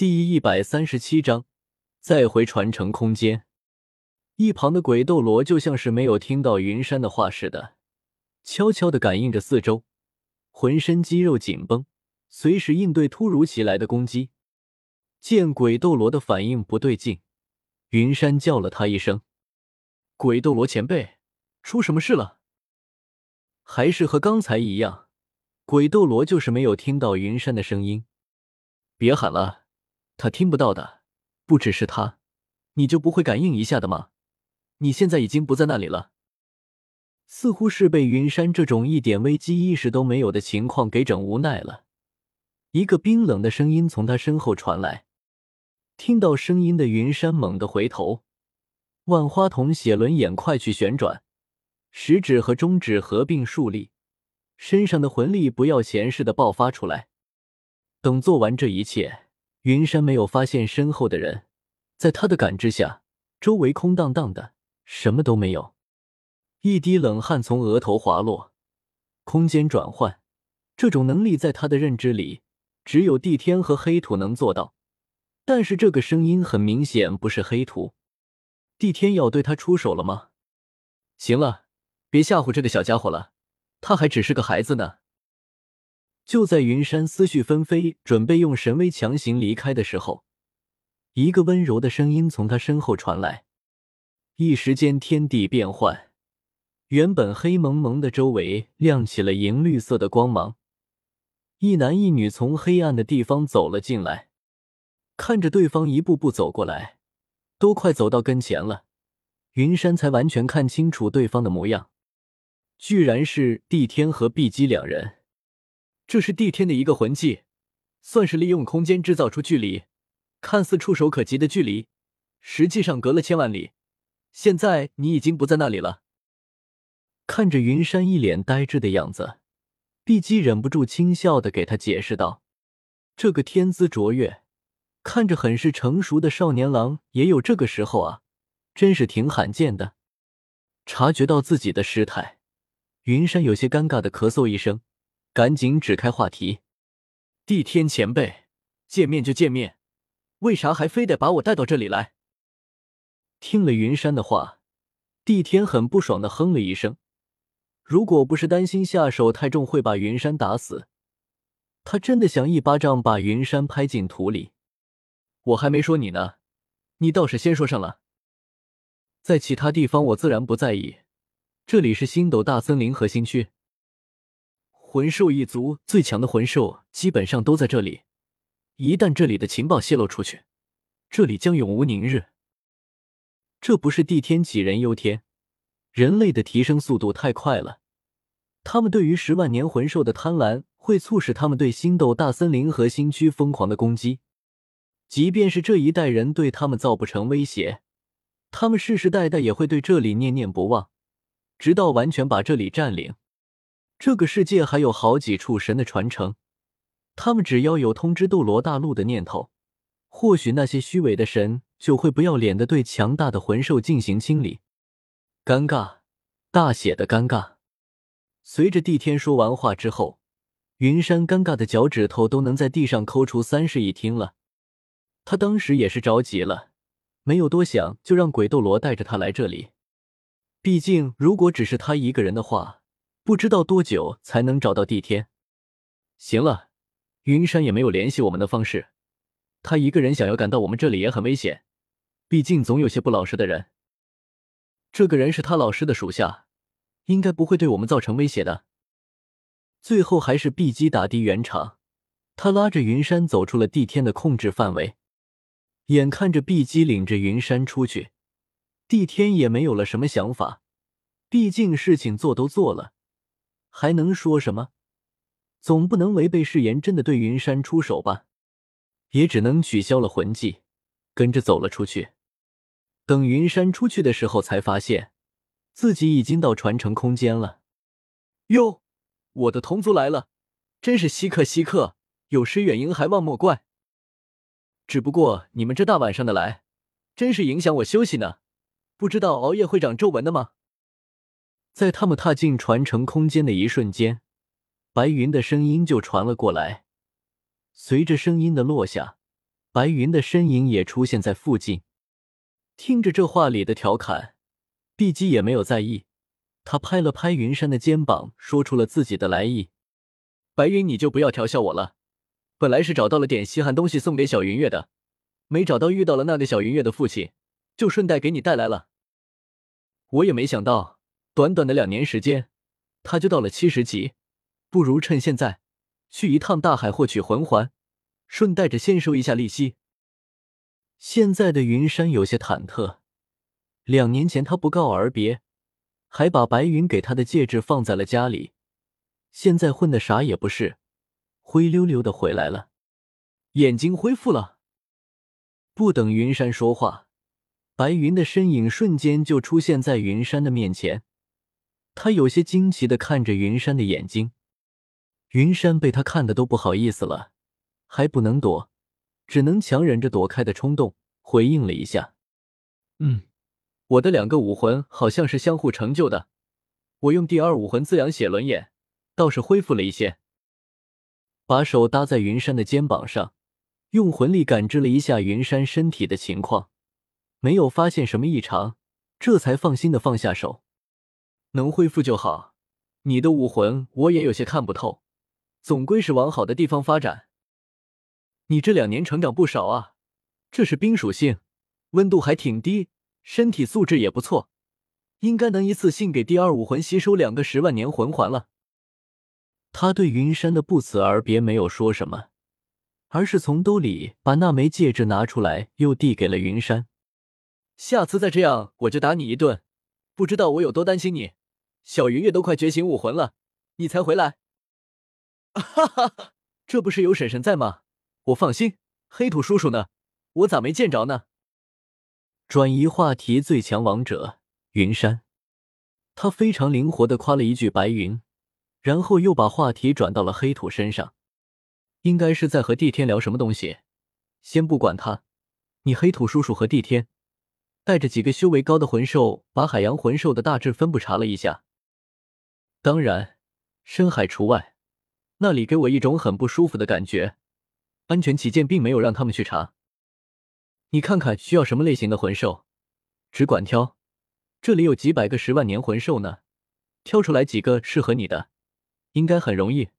第一百三十七章，再回传承空间。一旁的鬼斗罗就像是没有听到云山的话似的，悄悄的感应着四周，浑身肌肉紧绷，随时应对突如其来的攻击。见鬼斗罗的反应不对劲，云山叫了他一声：“鬼斗罗前辈，出什么事了？”还是和刚才一样，鬼斗罗就是没有听到云山的声音。别喊了，他听不到的。不只是他，你就不会感应一下的吗？你现在已经不在那里了，似乎是被云山这种一点危机意识都没有的情况给整无奈了。一个冰冷的声音从他身后传来。听到声音的云山猛地回头，万花筒写轮眼快去旋转，食指和中指合并竖立，身上的魂力不要钱似的爆发出来。等做完这一切，云山没有发现身后的人，在他的感知下，周围空荡荡的。什么都没有，一滴冷汗从额头滑落。空间转换这种能力，在他的认知里，只有地天和黑土能做到。但是这个声音很明显不是黑土，地天要对他出手了吗？行了，别吓唬这个小家伙了，他还只是个孩子呢。就在云山思绪纷飞，准备用神威强行离开的时候，一个温柔的声音从他身后传来。一时间，天地变幻，原本黑蒙蒙的周围亮起了银绿色的光芒。一男一女从黑暗的地方走了进来，看着对方一步步走过来，都快走到跟前了，云山才完全看清楚对方的模样，居然是帝天和碧姬两人。这是帝天的一个魂技，算是利用空间制造出距离，看似触手可及的距离，实际上隔了千万里。现在你已经不在那里了。看着云山一脸呆滞的样子，碧姬忍不住轻笑的给他解释道：“这个天资卓越，看着很是成熟的少年郎，也有这个时候啊，真是挺罕见的。”察觉到自己的失态，云山有些尴尬的咳嗽一声，赶紧指开话题：“帝天前辈，见面就见面，为啥还非得把我带到这里来？”听了云山的话，帝天很不爽的哼了一声。如果不是担心下手太重会把云山打死，他真的想一巴掌把云山拍进土里。我还没说你呢，你倒是先说上了。在其他地方我自然不在意，这里是星斗大森林核心区，魂兽一族最强的魂兽基本上都在这里。一旦这里的情报泄露出去，这里将永无宁日。这不是地天杞人忧天，人类的提升速度太快了，他们对于十万年魂兽的贪婪会促使他们对星斗大森林核心区疯狂的攻击。即便是这一代人对他们造不成威胁，他们世世代代也会对这里念念不忘，直到完全把这里占领。这个世界还有好几处神的传承，他们只要有通知斗罗大陆的念头，或许那些虚伪的神。就会不要脸的对强大的魂兽进行清理，尴尬，大写的尴尬。随着帝天说完话之后，云山尴尬的脚趾头都能在地上抠出三室一厅了。他当时也是着急了，没有多想，就让鬼斗罗带着他来这里。毕竟，如果只是他一个人的话，不知道多久才能找到帝天。行了，云山也没有联系我们的方式，他一个人想要赶到我们这里也很危险。毕竟总有些不老实的人。这个人是他老师的属下，应该不会对我们造成威胁的。最后还是碧姬打的圆场，他拉着云山走出了帝天的控制范围。眼看着碧姬领着云山出去，帝天也没有了什么想法。毕竟事情做都做了，还能说什么？总不能违背誓言，真的对云山出手吧？也只能取消了魂技，跟着走了出去。等云山出去的时候，才发现自己已经到传承空间了。哟，我的同族来了，真是稀客稀客，有失远迎，还望莫怪。只不过你们这大晚上的来，真是影响我休息呢。不知道熬夜会长皱纹的吗？在他们踏进传承空间的一瞬间，白云的声音就传了过来。随着声音的落下，白云的身影也出现在附近。听着这话里的调侃，碧姬也没有在意，他拍了拍云山的肩膀，说出了自己的来意：“白云，你就不要调笑我了。本来是找到了点稀罕东西送给小云月的，没找到，遇到了那个小云月的父亲，就顺带给你带来了。我也没想到，短短的两年时间，他就到了七十级。不如趁现在，去一趟大海获取魂环，顺带着先收一下利息。”现在的云山有些忐忑。两年前他不告而别，还把白云给他的戒指放在了家里，现在混的啥也不是，灰溜溜的回来了，眼睛恢复了。不等云山说话，白云的身影瞬间就出现在云山的面前。他有些惊奇的看着云山的眼睛，云山被他看的都不好意思了，还不能躲。只能强忍着躲开的冲动，回应了一下：“嗯，我的两个武魂好像是相互成就的。我用第二武魂滋养血轮眼，倒是恢复了一些。”把手搭在云山的肩膀上，用魂力感知了一下云山身体的情况，没有发现什么异常，这才放心的放下手。能恢复就好。你的武魂我也有些看不透，总归是往好的地方发展。你这两年成长不少啊，这是冰属性，温度还挺低，身体素质也不错，应该能一次性给第二武魂吸收两个十万年魂环了。他对云山的不辞而别没有说什么，而是从兜里把那枚戒指拿出来，又递给了云山。下次再这样，我就打你一顿。不知道我有多担心你，小云月都快觉醒武魂了，你才回来。哈哈，这不是有婶婶在吗？我放心，黑土叔叔呢？我咋没见着呢？转移话题，最强王者云山，他非常灵活的夸了一句白云，然后又把话题转到了黑土身上，应该是在和帝天聊什么东西。先不管他，你黑土叔叔和帝天带着几个修为高的魂兽，把海洋魂兽的大致分布查了一下，当然深海除外，那里给我一种很不舒服的感觉。安全起见，并没有让他们去查。你看看需要什么类型的魂兽，只管挑。这里有几百个十万年魂兽呢，挑出来几个适合你的，应该很容易。